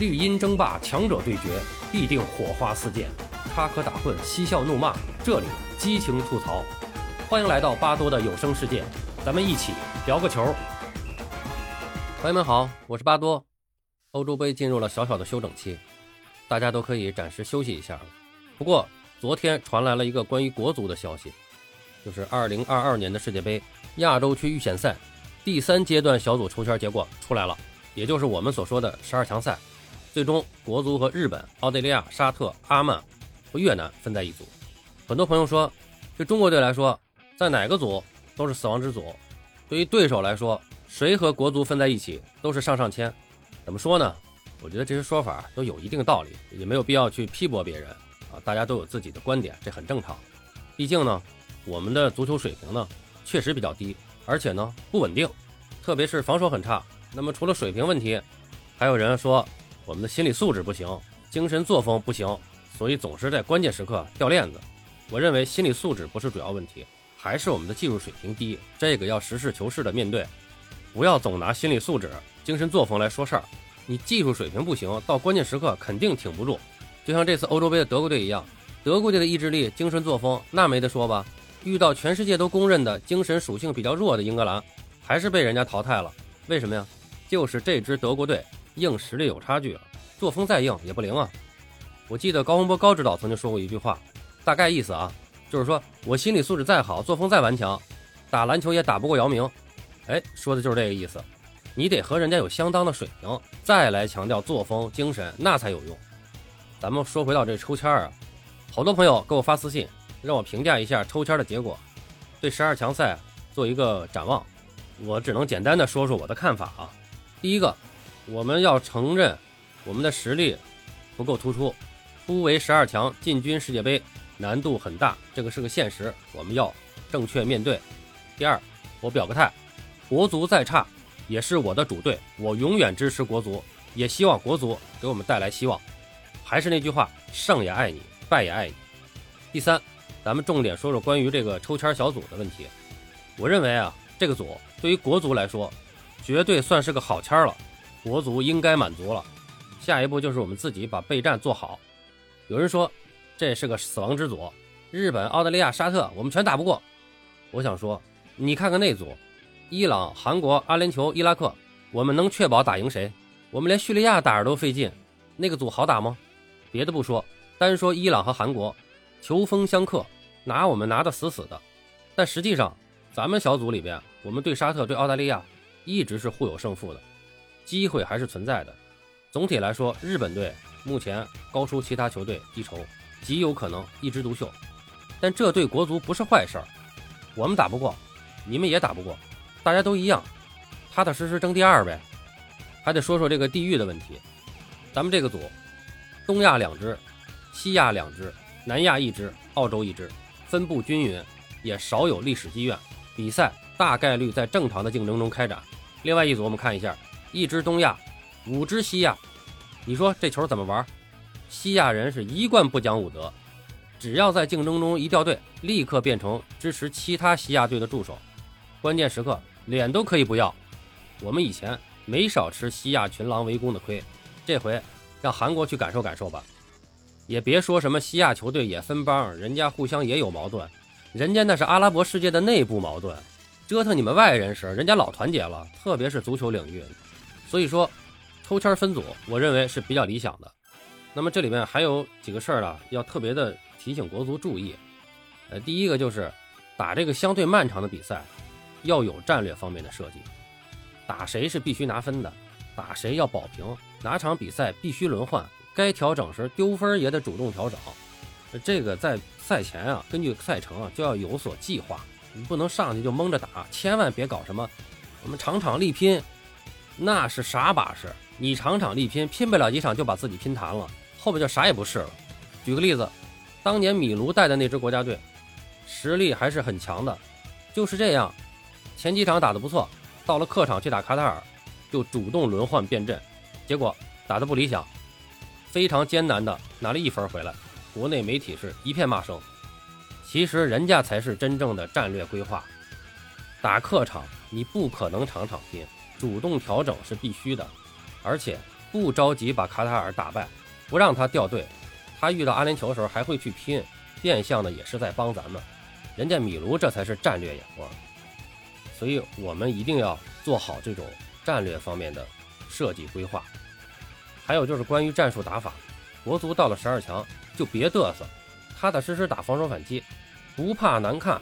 绿茵争霸，强者对决，必定火花四溅，插科打诨，嬉笑怒骂，这里激情吐槽。欢迎来到巴多的有声世界，咱们一起聊个球。朋友们好，我是巴多。欧洲杯进入了小小的休整期，大家都可以暂时休息一下了。不过昨天传来了一个关于国足的消息，就是2022年的世界杯亚洲区预选赛第三阶段小组抽签结果出来了，也就是我们所说的十二强赛。最终，国足和日本、澳大利亚、沙特、阿曼和越南分在一组。很多朋友说，对中国队来说，在哪个组都是死亡之组。对于对手来说，谁和国足分在一起都是上上签。怎么说呢？我觉得这些说法都有一定道理，也没有必要去批驳别人啊。大家都有自己的观点，这很正常。毕竟呢，我们的足球水平呢确实比较低，而且呢不稳定，特别是防守很差。那么除了水平问题，还有人说。我们的心理素质不行，精神作风不行，所以总是在关键时刻掉链子。我认为心理素质不是主要问题，还是我们的技术水平低。这个要实事求是的面对，不要总拿心理素质、精神作风来说事儿。你技术水平不行，到关键时刻肯定挺不住。就像这次欧洲杯的德国队一样，德国队的意志力、精神作风那没得说吧？遇到全世界都公认的精神属性比较弱的英格兰，还是被人家淘汰了。为什么呀？就是这支德国队。硬实力有差距啊，作风再硬也不灵啊！我记得高洪波高指导曾经说过一句话，大概意思啊，就是说我心理素质再好，作风再顽强，打篮球也打不过姚明。哎，说的就是这个意思。你得和人家有相当的水平，再来强调作风精神，那才有用。咱们说回到这抽签啊，好多朋友给我发私信，让我评价一下抽签的结果，对十二强赛做一个展望。我只能简单的说说我的看法啊。第一个。我们要承认，我们的实力不够突出，突围十二强进军世界杯难度很大，这个是个现实，我们要正确面对。第二，我表个态，国足再差也是我的主队，我永远支持国足，也希望国足给我们带来希望。还是那句话，胜也爱你，败也爱你。第三，咱们重点说说关于这个抽签小组的问题。我认为啊，这个组对于国足来说，绝对算是个好签了。国足应该满足了，下一步就是我们自己把备战做好。有人说这是个死亡之组，日本、澳大利亚、沙特我们全打不过。我想说，你看看那组，伊朗、韩国、阿联酋、伊拉克，我们能确保打赢谁？我们连叙利亚打着都费劲，那个组好打吗？别的不说，单说伊朗和韩国，球风相克，拿我们拿得死死的。但实际上，咱们小组里边，我们对沙特、对澳大利亚一直是互有胜负的。机会还是存在的。总体来说，日本队目前高出其他球队一筹，极有可能一枝独秀。但这对国足不是坏事儿。我们打不过，你们也打不过，大家都一样，踏踏实实争第二呗。还得说说这个地域的问题。咱们这个组，东亚两支，西亚两支，南亚一支，澳洲一支，分布均匀，也少有历史积怨。比赛大概率在正常的竞争中开展。另外一组，我们看一下。一支东亚，五支西亚，你说这球怎么玩？西亚人是一贯不讲武德，只要在竞争中一掉队，立刻变成支持其他西亚队的助手，关键时刻脸都可以不要。我们以前没少吃西亚群狼围攻的亏，这回让韩国去感受感受吧。也别说什么西亚球队也分帮，人家互相也有矛盾，人家那是阿拉伯世界的内部矛盾，折腾你们外人时，人家老团结了，特别是足球领域。所以说，抽签分组，我认为是比较理想的。那么这里面还有几个事儿呢，要特别的提醒国足注意。呃，第一个就是打这个相对漫长的比赛，要有战略方面的设计。打谁是必须拿分的，打谁要保平，哪场比赛必须轮换，该调整时丢分也得主动调整。这个在赛前啊，根据赛程啊，就要有所计划，你不能上去就蒙着打，千万别搞什么我们场场力拼。那是啥把式？你场场力拼，拼不了几场就把自己拼残了，后边就啥也不是了。举个例子，当年米卢带的那支国家队，实力还是很强的，就是这样，前几场打得不错，到了客场去打卡塔尔，就主动轮换变阵，结果打得不理想，非常艰难的拿了一分回来，国内媒体是一片骂声。其实人家才是真正的战略规划，打客场你不可能场场拼。主动调整是必须的，而且不着急把卡塔尔打败，不让他掉队。他遇到阿联酋的时候还会去拼，变相的也是在帮咱们。人家米卢这才是战略眼光，所以我们一定要做好这种战略方面的设计规划。还有就是关于战术打法，国足到了十二强就别嘚瑟，踏踏实实打防守反击，不怕难看。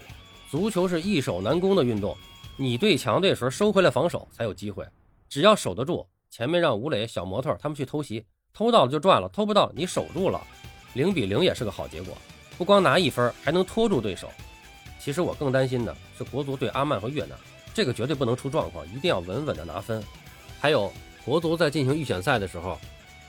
足球是易守难攻的运动，你对强队时候收回来防守才有机会。只要守得住，前面让吴磊、小模特他们去偷袭，偷到了就赚了，偷不到你守住了，零比零也是个好结果。不光拿一分，还能拖住对手。其实我更担心的是国足对阿曼和越南，这个绝对不能出状况，一定要稳稳的拿分。还有国足在进行预选赛的时候，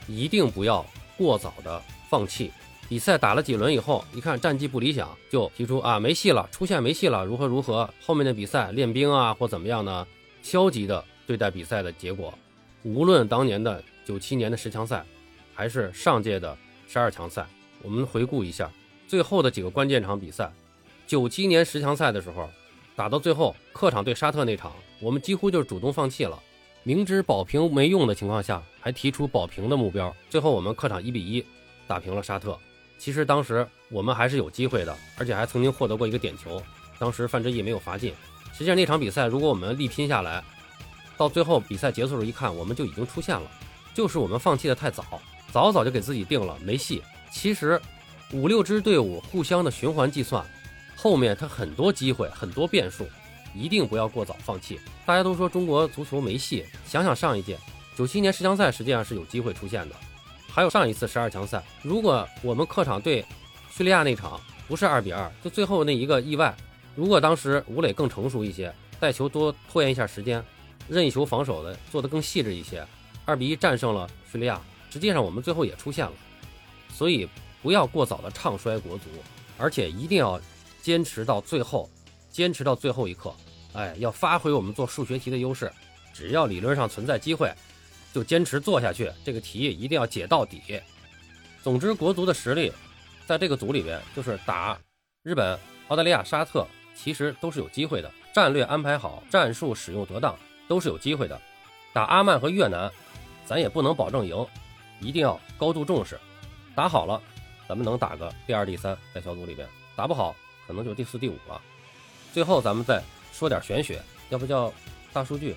一定不要过早的放弃。比赛打了几轮以后，一看战绩不理想，就提出啊没戏了，出线没戏了，如何如何？后面的比赛练兵啊或怎么样呢？消极的对待比赛的结果，无论当年的九七年的十强赛，还是上届的十二强赛，我们回顾一下最后的几个关键场比赛。九七年十强赛的时候，打到最后客场对沙特那场，我们几乎就是主动放弃了，明知保平没用的情况下，还提出保平的目标，最后我们客场一比一打平了沙特。其实当时我们还是有机会的，而且还曾经获得过一个点球。当时范志毅没有罚进。实际上那场比赛，如果我们力拼下来，到最后比赛结束时候一看，我们就已经出现了，就是我们放弃的太早，早早就给自己定了没戏。其实五六支队伍互相的循环计算，后面他很多机会，很多变数，一定不要过早放弃。大家都说中国足球没戏，想想上一届九七年十强赛，实际上是有机会出现的。还有上一次十二强赛，如果我们客场对叙利亚那场不是二比二，就最后那一个意外，如果当时吴磊更成熟一些，带球多拖延一下时间，任意球防守的做得更细致一些，二比一战胜了叙利亚，实际上我们最后也出现了。所以不要过早的唱衰国足，而且一定要坚持到最后，坚持到最后一刻。哎，要发挥我们做数学题的优势，只要理论上存在机会。就坚持做下去，这个题一定要解到底。总之，国足的实力在这个组里边，就是打日本、澳大利亚、沙特，其实都是有机会的。战略安排好，战术使用得当，都是有机会的。打阿曼和越南，咱也不能保证赢，一定要高度重视。打好了，咱们能打个第二、第三，在小组里边；打不好，可能就第四、第五了。最后，咱们再说点玄学，要不叫大数据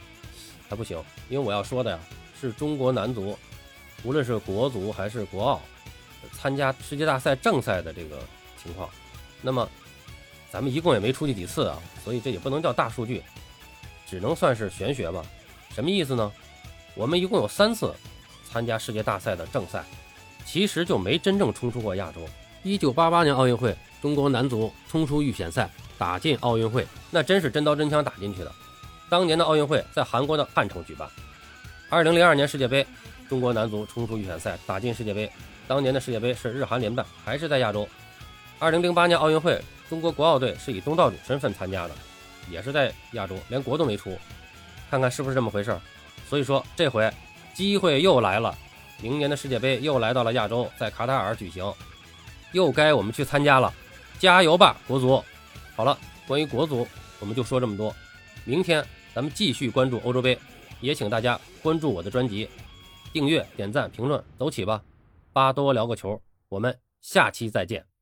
还不行，因为我要说的呀。是中国男足，无论是国足还是国奥，参加世界大赛正赛的这个情况，那么咱们一共也没出去几次啊，所以这也不能叫大数据，只能算是玄学吧。什么意思呢？我们一共有三次参加世界大赛的正赛，其实就没真正冲出过亚洲。一九八八年奥运会，中国男足冲出预选赛，打进奥运会，那真是真刀真枪打进去的。当年的奥运会在韩国的汉城举办。二零零二年世界杯，中国男足冲出预选赛，打进世界杯。当年的世界杯是日韩联办，还是在亚洲。二零零八年奥运会，中国国奥队是以东道主身份参加的，也是在亚洲，连国都没出。看看是不是这么回事？所以说这回机会又来了，明年的世界杯又来到了亚洲，在卡塔尔举行，又该我们去参加了。加油吧，国足！好了，关于国足，我们就说这么多。明天咱们继续关注欧洲杯。也请大家关注我的专辑，订阅、点赞、评论，走起吧！巴多聊个球，我们下期再见。